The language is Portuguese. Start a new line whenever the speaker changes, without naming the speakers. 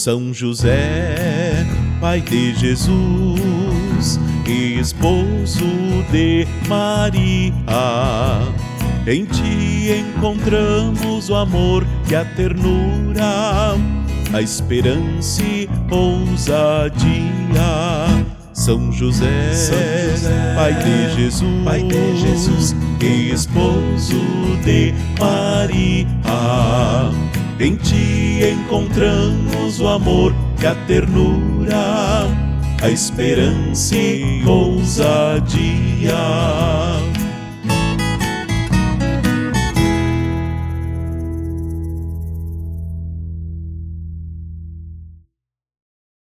São José, Pai de Jesus e esposo de Maria. Em ti encontramos o amor e a ternura, a esperança e ousadia. São José,
São José,
Pai de Jesus,
Pai de Jesus
e esposo de Maria. Em ti encontramos o amor e a ternura, a esperança e ousadia.